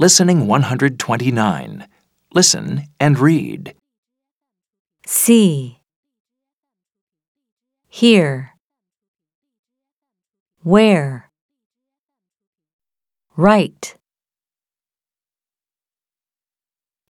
Listening 129. Listen and read. See. Hear. Where. Write.